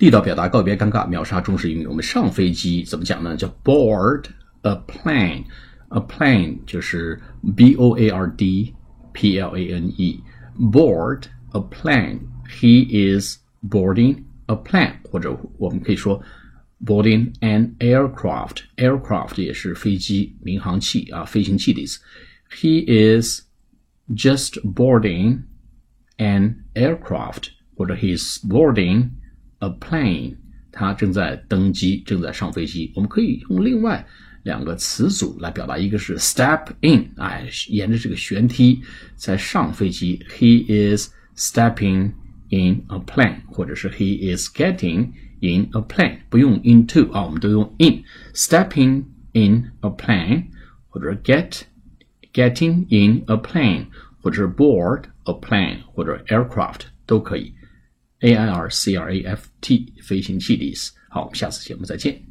地道表达告别尴尬，秒杀中式英语。我们上飞机怎么讲呢？叫 board a plane。a plane 就是 b o a r d p l a n e board a plane. He is boarding a plane，或者我们可以说 boarding an aircraft. Aircraft 也是飞机、民航器啊，飞行器的意思。He is just boarding an aircraft，或者 he's boarding A plane，他正在登机，正在上飞机。我们可以用另外两个词组来表达，一个是 step in，哎，沿着这个舷梯在上飞机，he is stepping in a plane，或者是 he is getting in a plane，不用 into 啊，我们都用 in，stepping in a plane，或者 get getting in a plane，或者是 board a plane，或者 aircraft 都可以。A I R C R A F T 飞行器的意思。好，我们下次节目再见。